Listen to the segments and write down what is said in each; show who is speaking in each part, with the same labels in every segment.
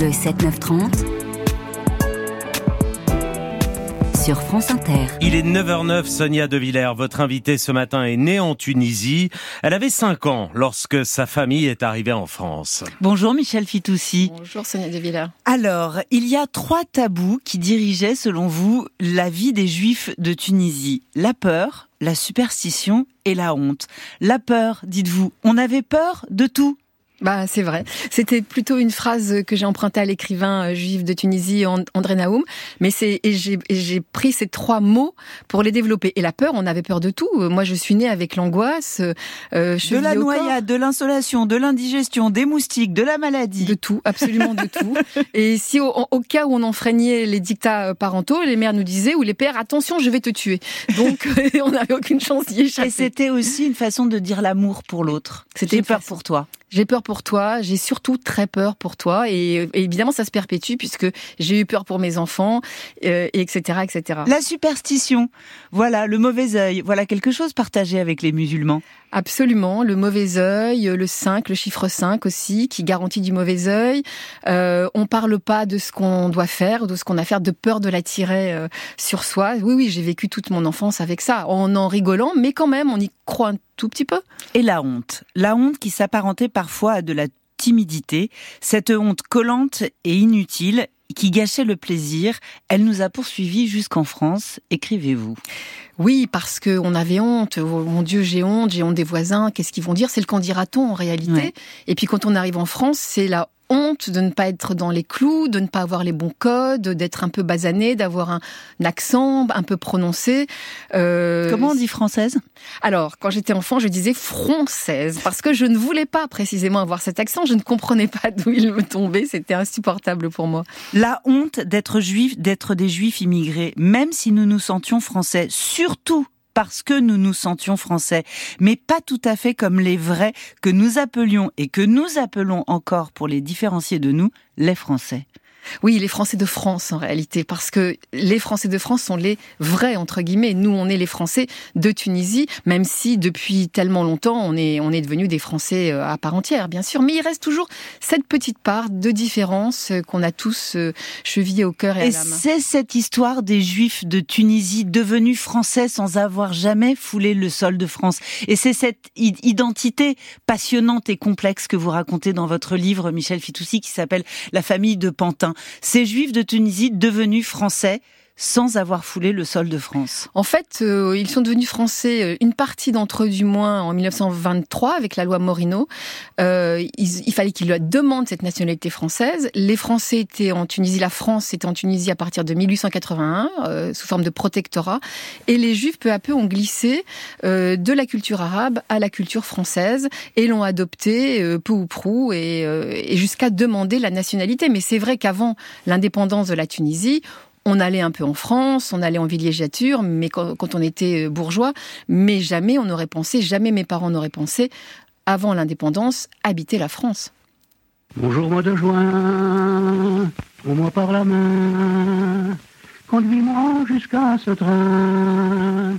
Speaker 1: Le 7-9-30 sur France Inter.
Speaker 2: Il est 9h09, Sonia De Villers, votre invitée ce matin est née en Tunisie. Elle avait 5 ans lorsque sa famille est arrivée en France.
Speaker 3: Bonjour Michel Fitoussi.
Speaker 4: Bonjour Sonia De Villers.
Speaker 3: Alors, il y a trois tabous qui dirigeaient, selon vous, la vie des Juifs de Tunisie. La peur, la superstition et la honte. La peur, dites-vous, on avait peur de tout
Speaker 4: bah, c'est vrai. C'était plutôt une phrase que j'ai empruntée à l'écrivain euh, juif de Tunisie, André Naoum. Mais c'est, et j'ai pris ces trois mots pour les développer. Et la peur, on avait peur de tout. Moi, je suis née avec l'angoisse. Euh,
Speaker 3: de la noyade, de l'insolation, de l'indigestion, des moustiques, de la maladie.
Speaker 4: De tout, absolument de tout. Et si au, cas où on enfreignait les dictats euh, parentaux, les mères nous disaient, ou les pères, attention, je vais te tuer. Donc, on n'avait aucune chance d'y échapper.
Speaker 3: Et c'était aussi une façon de dire l'amour pour l'autre. C'était peur pour toi.
Speaker 4: J'ai peur pour toi, j'ai surtout très peur pour toi, et, évidemment ça se perpétue puisque j'ai eu peur pour mes enfants, euh, etc., etc.
Speaker 3: La superstition, voilà le mauvais œil, voilà quelque chose partagé avec les musulmans.
Speaker 4: Absolument, le mauvais œil, le 5, le chiffre 5 aussi, qui garantit du mauvais œil. Euh, on parle pas de ce qu'on doit faire, de ce qu'on a à faire, de peur de l'attirer euh, sur soi. Oui, oui, j'ai vécu toute mon enfance avec ça, en en rigolant, mais quand même, on y croit un tout petit peu.
Speaker 3: Et la honte, la honte qui s'apparentait parfois à de la timidité, cette honte collante et inutile qui gâchait le plaisir, elle nous a poursuivis jusqu'en France, écrivez-vous.
Speaker 4: Oui, parce que on avait honte. Oh, mon Dieu, j'ai honte, j'ai honte des voisins. Qu'est-ce qu'ils vont dire? C'est le qu'en dira-t-on en réalité? Et puis quand on arrive en France, c'est la honte de ne pas être dans les clous, de ne pas avoir les bons codes, d'être un peu basané, d'avoir un, accent un peu prononcé.
Speaker 3: Euh, Comment on dit française?
Speaker 4: Alors, quand j'étais enfant, je disais française parce que je ne voulais pas précisément avoir cet accent. Je ne comprenais pas d'où il me tombait. C'était insupportable pour moi.
Speaker 3: La honte d'être juif, d'être des juifs immigrés, même si nous nous sentions français, surtout parce que nous nous sentions français, mais pas tout à fait comme les vrais que nous appelions et que nous appelons encore pour les différencier de nous, les Français.
Speaker 4: Oui, les Français de France en réalité, parce que les Français de France sont les vrais entre guillemets. Nous, on est les Français de Tunisie, même si depuis tellement longtemps, on est on est devenus des Français euh, à part entière, bien sûr. Mais il reste toujours cette petite part de différence euh, qu'on a tous euh, chevillé au cœur et, à la main.
Speaker 3: C'est cette histoire des Juifs de Tunisie devenus français sans avoir jamais foulé le sol de France. Et c'est cette identité passionnante et complexe que vous racontez dans votre livre, Michel Fitoussi, qui s'appelle La famille de Pantin ces juifs de Tunisie devenus français sans avoir foulé le sol de France
Speaker 4: En fait, euh, ils sont devenus français, euh, une partie d'entre eux du moins, en 1923 avec la loi Morino. Euh, il, fallait qu'ils demandent cette nationalité française. Les Français étaient en Tunisie, la France était en Tunisie à partir de 1881, sous forme de protectorat. Et les Juifs, peu à peu, ont glissé de la culture arabe à la culture française et l'ont adopté peu ou prou et, et jusqu'à demander la nationalité. Mais c'est vrai qu'avant l'indépendance de la Tunisie, on allait un peu en France, on allait en villégiature, mais quand, on était euh, bourgeois, mais jamais on n'aurait pensé, jamais mes parents n'auraient pensé, avant l'indépendance, habiter la France.
Speaker 5: Bonjour mois de juin, prends-moi par la main, conduis-moi jusqu'à ce train,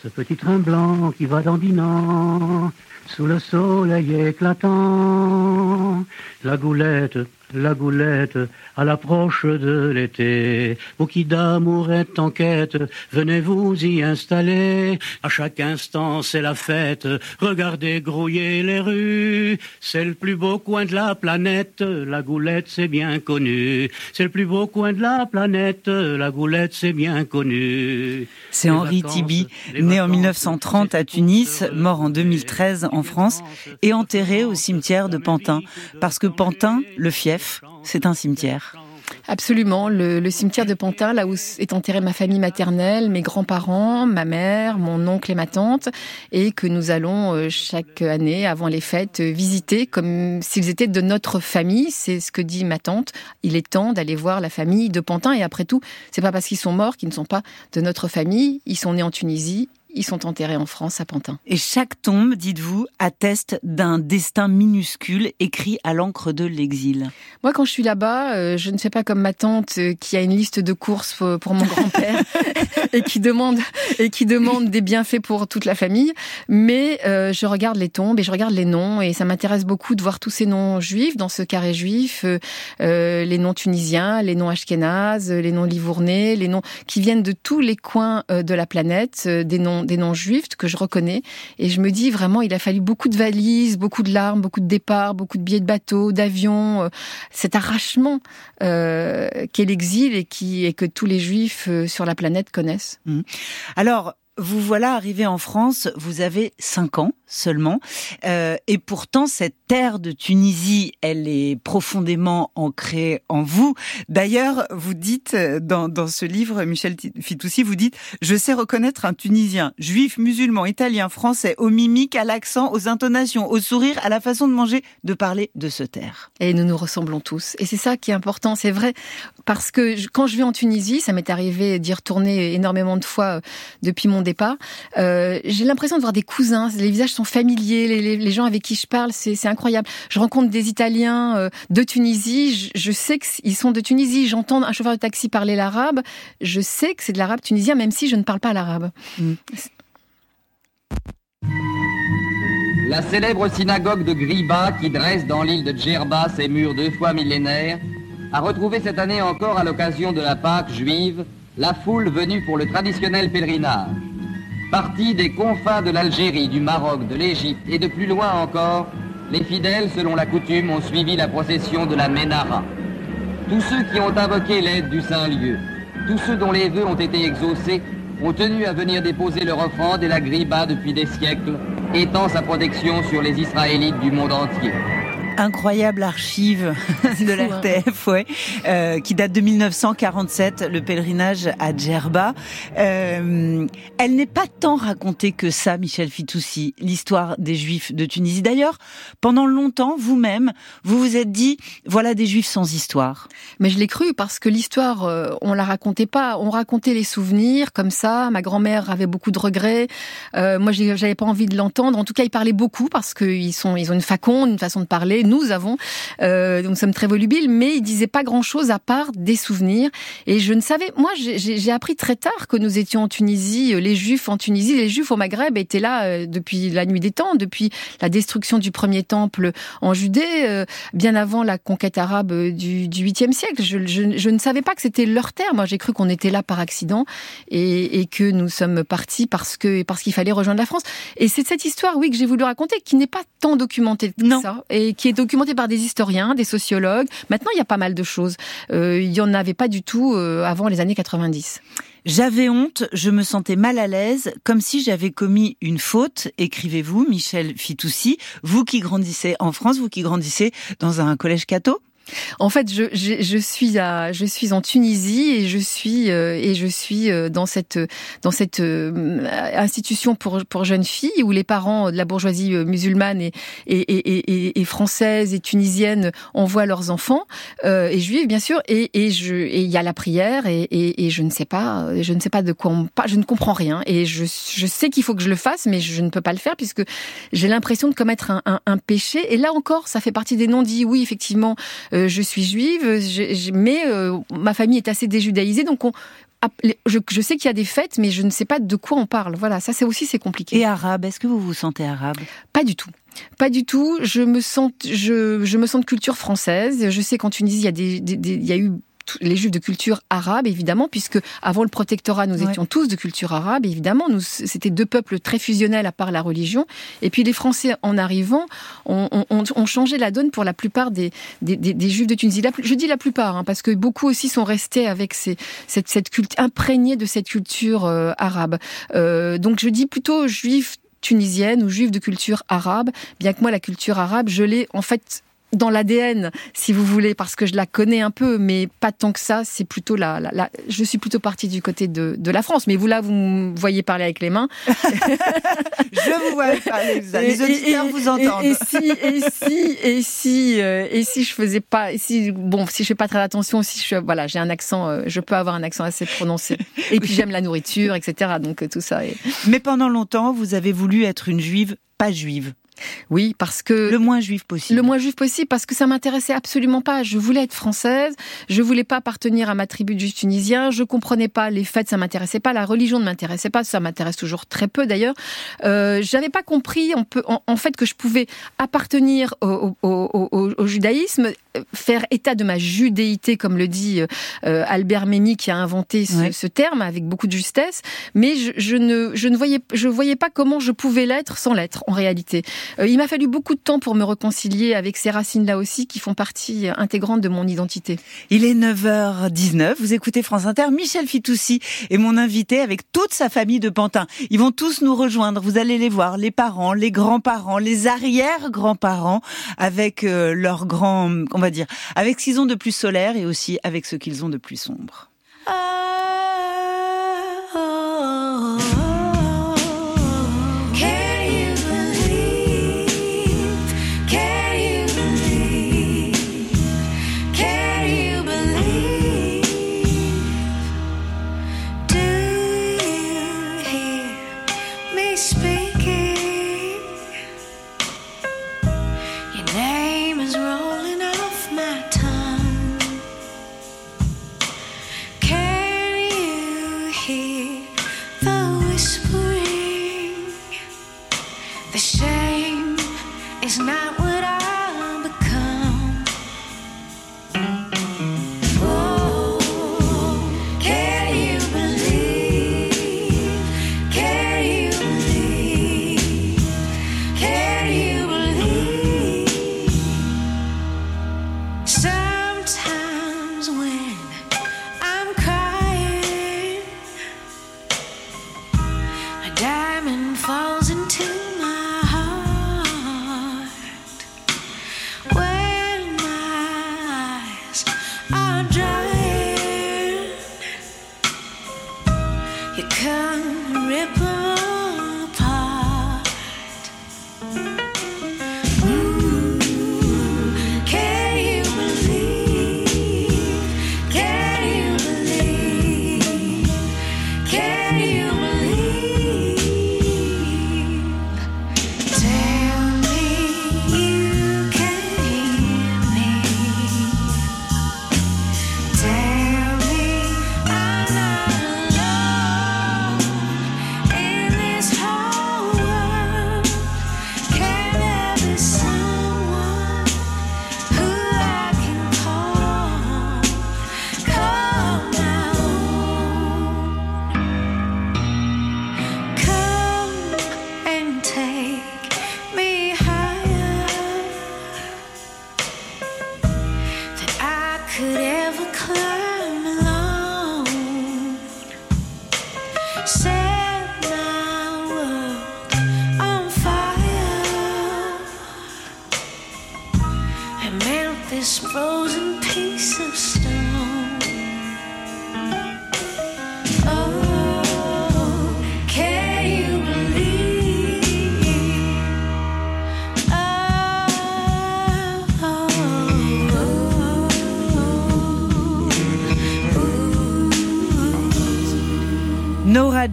Speaker 5: ce petit train blanc qui va dandinant, sous le soleil éclatant, la goulette la goulette à l'approche de l'été. Vous qui d'amour êtes en quête, venez vous y installer. À chaque instant, c'est la fête. Regardez grouiller les rues. C'est le plus beau coin de la planète. La goulette, c'est bien connu. C'est le plus beau coin de la planète. La goulette, c'est bien connu.
Speaker 3: C'est Henri Tibi, né en 1930 à Tunis, mort en 2013 en France et enterré au cimetière de Pantin. Parce que Pantin, le fief, c'est un cimetière.
Speaker 4: Absolument, le, cimetière de Pantin, là où est enterrée ma famille maternelle, mes grands-parents, ma mère, mon oncle et ma tante, et que nous allons euh, chaque année, avant les fêtes, visiter comme s'ils étaient de notre famille. C'est ce que dit ma tante. Il est temps d'aller voir la famille de Pantin, et après tout, c'est pas parce qu'ils sont morts qu'ils ne sont pas de notre famille. Ils sont nés en Tunisie, ils sont enterrés en France, à Pantin.
Speaker 3: Et chaque tombe, dites-vous, atteste d'un destin minuscule écrit à l'encre de l'exil.
Speaker 4: Moi, quand je suis là-bas, euh, je ne fais pas comme ma tante euh, qui a une liste de courses pour mon grand-père et qui demande et qui demande des bienfaits pour toute la famille. Mais euh, je regarde les tombes et je regarde les noms et ça m'intéresse beaucoup de voir tous ces noms juifs dans ce carré juif, les noms tunisiens, les noms ashkénazes, les noms livournais, les noms qui viennent de tous les coins de la planète, des noms des noms juifs que je reconnais. Et je me dis vraiment, il a fallu beaucoup de valises, beaucoup de larmes, beaucoup de départs, beaucoup de billets de bateau, d'avion, cet arrachement euh, qu'est l'exil et, qui, et que tous les juifs euh, sur la planète connaissent.
Speaker 3: Mmh. Alors, vous voilà arrivé en France, vous avez cinq ans seulement, euh, et pourtant cette terre de Tunisie, elle est profondément ancrée en vous. D'ailleurs, vous dites euh, dans, dans ce livre, Michel Fitoussi, vous dites « Je sais reconnaître un Tunisien, juif, musulman, italien, français, aux mimiques, à l'accent, aux intonations, au sourire, à la façon de manger, de parler, de se taire. »
Speaker 4: Et nous nous ressemblons tous. Et c'est ça qui est important, c'est vrai, parce que quand je vais en Tunisie, ça m'est arrivé d'y retourner énormément de fois euh, depuis mon départ, euh, j'ai l'impression de voir des cousins, les visages sont familiers, les, gens avec qui je parle, c'est incroyable. Je rencontre des Italiens euh, de Tunisie, je, sais qu'ils sont de Tunisie, j'entends un chauffeur de taxi parler l'arabe, je sais que c'est de l'arabe tunisien, même si je ne parle pas l'arabe. Mm.
Speaker 6: La célèbre synagogue de Griba, qui dresse dans l'île de Djerba ses murs deux fois millénaires, a retrouvé cette année encore à l'occasion de la Pâque juive la foule venue pour le traditionnel pèlerinage. Partis des confins de l'Algérie, du Maroc, de l'Égypte et de plus loin encore, les fidèles, selon la coutume, ont suivi la procession de la Ménara. Tous ceux qui ont invoqué l'aide du Saint-Lieu, tous ceux dont les vœux ont été exaucés, ont tenu à venir déposer leur offrande et la griba depuis des siècles, étend sa protection sur les Israélites du monde entier
Speaker 3: incroyable archive de l'RTF, hein. ouais, euh, qui date de 1947, le pèlerinage à Djerba. Euh, elle n'est pas tant racontée que ça, Michel Fitoussi, l'histoire des Juifs de Tunisie. D'ailleurs, pendant longtemps, vous-même, vous vous êtes dit, voilà des Juifs sans histoire.
Speaker 4: Mais je l'ai cru parce que l'histoire, euh, on la racontait pas. On racontait les souvenirs comme ça. Ma grand-mère avait beaucoup de regrets. Euh, moi, j'avais pas envie de l'entendre. En tout cas, ils parlaient beaucoup parce qu'ils sont, ils ont une faconde, une façon de parler nous avons. Euh, nous sommes très volubiles, mais il disait pas grand-chose à part des souvenirs. Et je ne savais, moi, j'ai appris très tard que nous étions en Tunisie, euh, les Juifs en Tunisie, les Juifs au Maghreb étaient là euh, depuis la nuit des temps, depuis la destruction du premier temple en Judée, euh, bien avant la conquête arabe du, du 8e siècle. Je, je, je, ne savais pas que c'était leur terre. Moi, j'ai cru qu'on était là par accident et, et que nous sommes partis parce que parce qu'il fallait rejoindre la France. Et c'est cette histoire, oui, que j'ai voulu raconter, qui n'est pas tant documentée que
Speaker 3: non.
Speaker 4: ça et qui est documenté par des historiens, des sociologues. Maintenant, il y a pas mal de choses. Euh, il y en avait pas du tout euh, avant les années 90.
Speaker 3: J'avais honte, je me sentais mal à l'aise, comme si j'avais commis une faute, écrivez-vous, Michel Fitoussi, vous qui grandissez en France, vous qui grandissez dans un collège catho
Speaker 4: en fait, je, je, je, suis à, je suis en Tunisie et je suis euh, et je suis euh, dans cette dans cette euh, institution pour pour jeunes filles où les parents de la bourgeoisie musulmane et et, et, et, française et tunisienne envoient leurs enfants et juifs bien sûr. Et et je et il y a la prière et, et, et je ne sais pas je ne sais pas de quoi on je ne comprends rien. Et je je sais qu'il faut que je le fasse mais je ne peux pas le faire puisque j'ai l'impression de commettre un, un, un péché. Et là encore ça fait partie des non-dits. Oui effectivement euh, je suis juive, mais euh, ma famille est assez déjudaïsée, donc on, je, sais qu'il y a des fêtes, mais je ne sais pas de quoi on parle. Voilà, ça c'est aussi c'est compliqué.
Speaker 3: Et arabe, est-ce que vous vous sentez arabe?
Speaker 4: Pas du tout. Pas du tout. Je me sens, je, je me sens de culture française. Je sais qu'en Tunisie, il y a des, des, il y a eu les juifs de culture arabe, évidemment, puisque avant le protectorat, nous étions tous de culture arabe, évidemment. Nous, c'était deux peuples très fusionnels à part la religion. Et puis les Français, en arrivant, ont, changé la donne pour la plupart des, des, juifs de Tunisie. je dis la plupart, hein, parce que beaucoup aussi sont restés avec ces, cette, cette culte, imprégnés de cette culture euh, arabe. Euh, donc je dis plutôt juifs tunisienne ou juifs de culture arabe, bien que moi la culture arabe, je l'ai en fait dans l'ADN, si vous voulez, parce que je la connais un peu, mais pas tant que ça. C'est plutôt la, la, je suis plutôt partie du côté de, de, la France. Mais vous là, vous me voyez parler avec les mains.
Speaker 7: je vous vois parler. Les auditeurs vous entendent.
Speaker 4: Et, si, et si, et si, euh, et si je faisais pas, si bon, si je fais pas très attention, si je voilà, j'ai un accent, euh, je peux avoir un accent assez prononcé. Et puis j'aime la nourriture, etc. Donc euh, tout ça. Est...
Speaker 7: Mais pendant longtemps, vous avez voulu être une juive pas juive.
Speaker 4: Oui, parce que
Speaker 7: le moins juif possible.
Speaker 4: Le moins juif possible, parce que ça m'intéressait absolument pas. Je voulais être française, je voulais pas appartenir à ma tribu de juifs tunisiens, je comprenais pas les fêtes, ça m'intéressait pas, la religion ne m'intéressait pas, ça m'intéresse toujours très peu d'ailleurs. Euh, J'avais pas compris en, en, fait que je pouvais appartenir au, au, au, au, judaïsme, faire état de ma judéité, comme le dit euh, Albert Memmi qui a inventé ce, ce, terme avec beaucoup de justesse, mais je, je, ne, je ne voyais, je voyais pas comment je pouvais l'être sans l'être en réalité. Euh, il m'a fallu beaucoup de temps pour me réconcilier avec ces racines-là aussi qui font partie intégrante de mon identité.
Speaker 7: Il est 9h19, vous écoutez France Inter, Michel Fitoussi est mon invité avec toute sa famille de Pantin. Ils vont tous nous rejoindre, vous allez les voir, les parents, les grands-parents, les arrière-grands-parents, avec euh, leurs grands, on va dire, avec ce qu'ils ont de plus solaire et aussi avec ce qu'ils ont de plus sombre.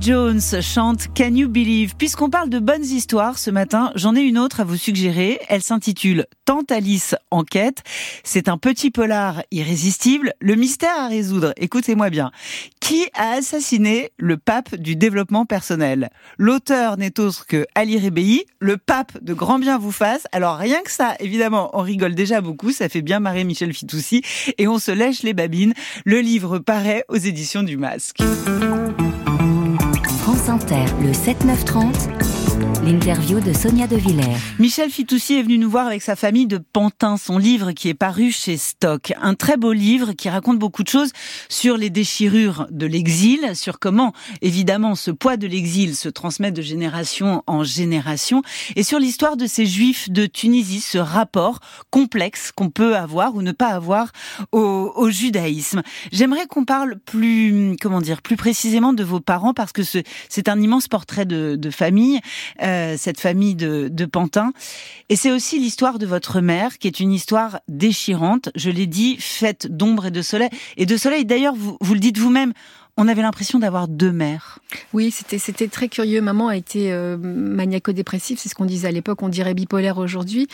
Speaker 7: Jones chante Can You Believe? Puisqu'on parle de bonnes histoires ce matin, j'en ai une autre à vous suggérer. Elle s'intitule Tante Alice Enquête. C'est un petit polar irrésistible. Le mystère à résoudre, écoutez-moi bien. Qui a assassiné le pape du développement personnel? L'auteur n'est autre que Ali Rebei, le pape de grand bien vous fasse. Alors rien que ça, évidemment, on rigole déjà beaucoup, ça fait bien marrer Michel Fitoussi et on se lèche les babines. Le livre paraît aux éditions du Masque.
Speaker 1: Inter, le 7-9-30 L'interview de Sonia De Villers.
Speaker 3: Michel Fitoussi est venu nous voir avec sa famille de Pantin, son livre qui est paru chez Stock. Un très beau livre qui raconte beaucoup de choses sur les déchirures de l'exil, sur comment, évidemment, ce poids de l'exil se transmet de génération en génération, et sur l'histoire de ces juifs de Tunisie, ce rapport complexe qu'on peut avoir ou ne pas avoir au, judaïsme. J'aimerais qu'on parle plus, comment dire, plus précisément de vos parents parce que c'est un immense portrait de famille. Euh, cette famille de, de Pantin. Et c'est aussi l'histoire de votre mère, qui est une histoire déchirante, je l'ai dit, faite d'ombre et de soleil. Et de soleil, d'ailleurs, vous, vous le dites vous-même, on avait l'impression d'avoir deux mères.
Speaker 4: Oui, c'était c'était très curieux. Maman a été euh, maniaco-dépressive, c'est ce qu'on disait à l'époque, on dirait bipolaire aujourd'hui.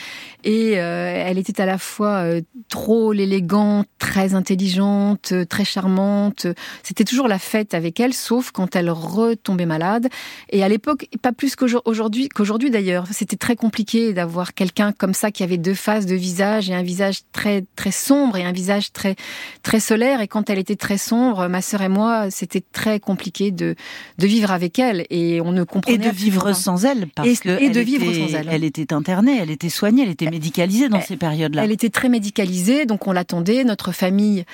Speaker 4: Et euh, elle était à la fois euh, trop élégante, très intelligente, euh, très charmante. C'était toujours la fête avec elle, sauf quand elle retombait malade. Et à l'époque, pas plus qu'aujourd'hui, qu'aujourd'hui d'ailleurs. C'était très compliqué d'avoir quelqu'un comme ça qui avait deux faces de visage et un visage très très sombre et un visage très très solaire. Et quand elle était très sombre, ma sœur et moi c'était très compliqué de, de vivre avec elle et on ne comprenait
Speaker 3: Et de vivre sans elle, parce
Speaker 4: et,
Speaker 3: que
Speaker 4: et de vivre
Speaker 3: était,
Speaker 4: sans elle.
Speaker 3: Elle était internée, elle était soignée, elle était médicalisée dans
Speaker 4: elle-
Speaker 3: ces périodes-là.
Speaker 4: Elle était très médicalisée, donc on l'attendait. Notre famille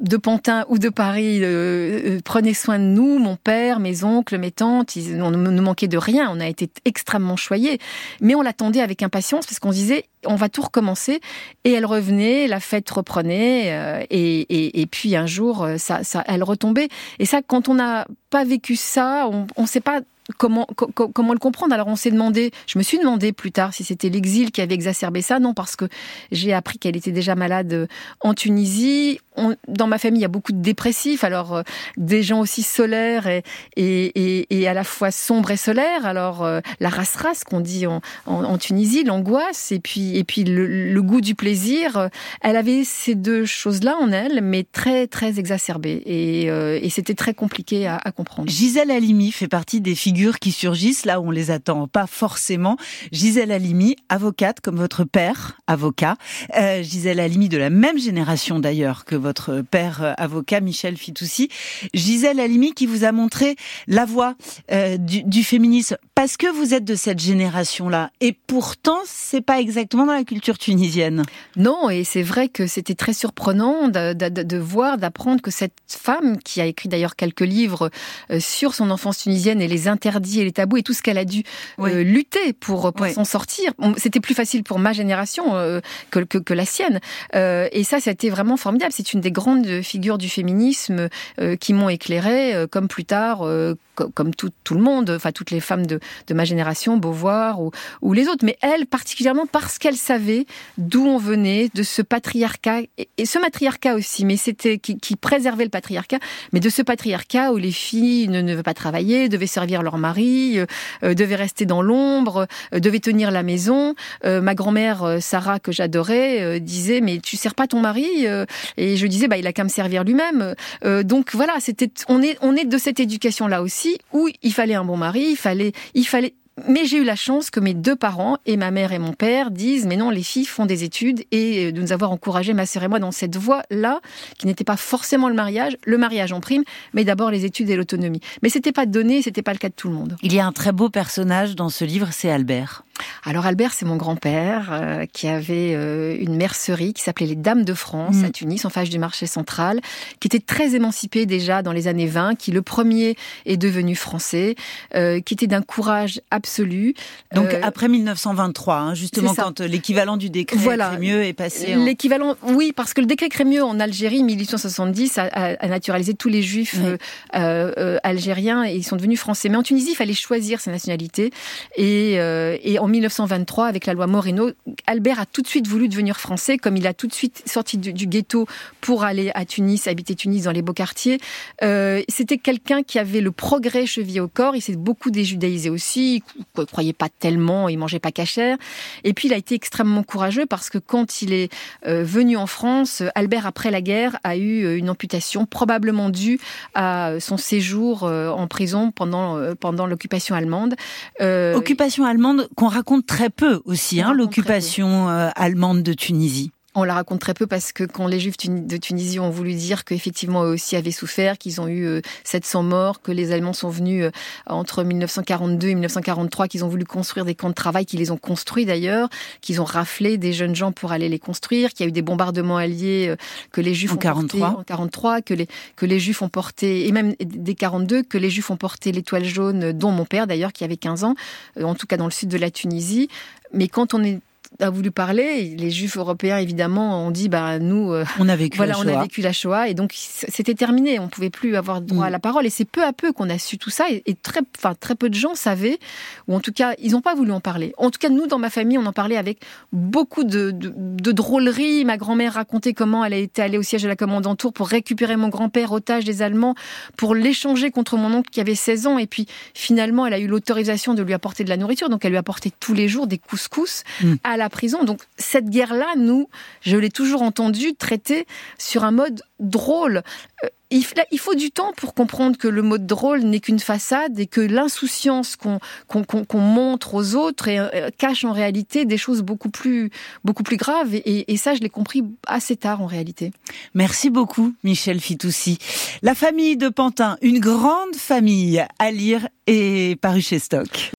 Speaker 4: de Pantin ou de Paris euh, euh, prenait soin de nous, mon père, mes oncles, mes tantes. Ils, on ne nous manquait de rien. On a été extrêmement choyés, mais on l'attendait avec impatience parce qu'on se disait on va tout recommencer. Et elle revenait, la fête reprenait, euh, et, et, puis un jour, euh, ça, ça, elle retombait. Et ça, quand on n'a pas vécu ça, on ne sait pas comment, co- co- comment le comprendre? Alors on s'est demandé, je me suis demandé plus tard si c'était l'exil qui avait exacerbé ça. Non, parce que j'ai appris qu'elle était déjà malade euh, en Tunisie. Dans ma famille, il y a beaucoup de dépressifs, alors euh, des gens aussi solaires et, et, et, à la fois sombres et solaires. Alors euh, la race race qu'on dit en, en, Tunisie, l'angoisse et puis et puis le, le goût du plaisir. Euh, Elle avait ces deux choses-là en elle, mais très très exacerbées et, euh, c'était très compliqué à, à comprendre.
Speaker 3: Gisèle Halimi fait partie des qui surgissent là où on les attend pas forcément. Gisèle Halimi, avocate comme votre père, avocat. Euh, Gisèle Halimi de la même génération d'ailleurs que votre père euh, avocat Michel Fitoussi. Gisèle Halimi qui vous a montré la voie euh, du, du féminisme parce que vous êtes de cette génération-là. Et pourtant, c'est pas exactement dans la culture tunisienne.
Speaker 4: Non, et c'est vrai que c'était très surprenant de, de- voir, d'apprendre que cette femme, qui a écrit d'ailleurs quelques livres sur son enfance tunisienne et les interdits et les tabous et tout ce qu'elle a dû
Speaker 3: Oui.
Speaker 4: euh, lutter pour, pour
Speaker 3: Oui.
Speaker 4: s'en sortir. C'était plus facile pour ma génération euh, que, que, que la sienne. Euh, et ça, c'était vraiment formidable. C'est une des grandes figures du féminisme qui m'ont éclairée, comme plus tard, co- comme tout, tout le monde, enfin toutes les femmes de, de ma génération, Beauvoir ou, ou les autres. Mais elle, particulièrement parce qu'elle savait d'où on venait, de ce patriarcat, et, et ce matriarcat aussi, mais c'était qui, qui préservait le patriarcat, mais de ce patriarcat où les filles ne, ne devaient pas travailler, devaient servir leur mari, euh, euh, devaient rester dans l'ombre, euh, devaient tenir la maison. Ma grand-mère Sarah, que j'adorais, disait mais tu sers pas ton mari Et je disais bah il a qu'à me servir lui-même. Donc voilà, c'était on est on est de cette éducation là aussi où il fallait un bon mari, il fallait il fallait mais j'ai eu la chance que mes deux parents, et ma mère et mon père, disent mais non, les filles font des études et euh, de nous avoir encouragé, ma sœur et moi, dans cette voie-là, qui n'était pas forcément le mariage, le mariage en prime, mais d'abord les études et l'autonomie. Mais c'était pas donné, c'était pas le cas de tout le monde.
Speaker 3: Il y a un très beau personnage dans ce livre, c'est Albert.
Speaker 4: Alors Albert, c'est mon grand-père euh, qui avait euh, une mercerie qui s'appelait les Dames de France
Speaker 3: Mm.
Speaker 4: à Tunis, en face du marché central, qui était très émancipé déjà dans les années 20, qui le premier est devenu français, euh, qui était d'un courage absolu.
Speaker 3: Donc après 1923, hein, justement quand l'équivalent du décret
Speaker 4: Voilà.
Speaker 3: Crémieux est passé. en-
Speaker 4: L'équivalent, oui, parce que le décret Crémieux en Algérie, 1870, a, a- a naturalisé tous les juifs
Speaker 3: Oui.
Speaker 4: algériens et ils sont devenus français. Mais en Tunisie, il fallait choisir sa nationalité. Et, et en 1923, avec la loi Moreno, Albert a tout de suite voulu devenir français, comme il a tout de suite sorti du, ghetto pour aller à Tunis, habiter Tunis dans les beaux quartiers. Euh, C'était quelqu'un qui avait le progrès chevillé au corps. Il s'est beaucoup déjudaïsé aussi. Il ne croyait pas tellement, il mangeait pas cachère. Et puis, il a été extrêmement courageux parce que quand il est euh, venu en France, Albert, après la guerre, a eu euh, une amputation probablement due à son séjour en prison pendant, pendant l'occupation allemande.
Speaker 3: Occupation allemande qu'on raconte très peu aussi, hein, l'occupation euh, allemande de Tunisie.
Speaker 4: On la raconte très peu parce que quand les Juifs de Tunisie ont voulu dire qu'effectivement eux aussi avaient souffert, qu'ils ont eu 700 morts, que les Allemands sont venus entre 1942 et 1943, qu'ils ont voulu construire des camps de travail, qu'ils les ont construits d'ailleurs, qu'ils ont raflé des jeunes gens pour aller les construire, qu'il y a eu des bombardements alliés que les Juifs
Speaker 3: en
Speaker 4: ont
Speaker 3: 43.
Speaker 4: portés en 43, que les que les Juifs ont porté et même des 42 que les Juifs ont porté l'étoile jaune, dont mon père d'ailleurs qui avait 15 ans, en tout cas dans le sud de la Tunisie. Mais quand on est a voulu parler. Les Juifs européens, évidemment, ont dit bah nous, euh,
Speaker 3: on a vécu
Speaker 4: voilà,
Speaker 3: la
Speaker 4: on
Speaker 3: Shoah.
Speaker 4: a vécu la Shoah et donc c'était terminé. On pouvait plus avoir droit
Speaker 3: Mm.
Speaker 4: à la parole. Et c'est peu à peu qu'on a su tout ça. Et, et très, enfin très peu de gens savaient, ou en tout cas, ils n'ont pas voulu en parler. En tout cas, nous, dans ma famille, on en parlait avec beaucoup de, de, de drôleries. Ma grand-mère racontait comment elle été allée au siège de la commandanture pour récupérer mon grand-père otage des Allemands, pour l'échanger contre mon oncle qui avait 16 ans. Et puis finalement, elle a eu l'autorisation de lui apporter de la nourriture. Donc elle lui apportait tous les jours des couscous
Speaker 3: Mm.
Speaker 4: à la prison. Donc cette guerre-là, nous, je l'ai toujours entendue traiter sur un mode drôle. Euh, il, faut du temps pour comprendre que le mode drôle n'est qu'une façade et que l'insouciance qu'on montre aux autres euh, cache en réalité des choses beaucoup plus, beaucoup plus graves. Et- et ça, je l'ai compris assez tard en réalité.
Speaker 3: Merci beaucoup, Michel Fitoussi. La famille de Pantin, une grande famille à lire et paru chez Stock.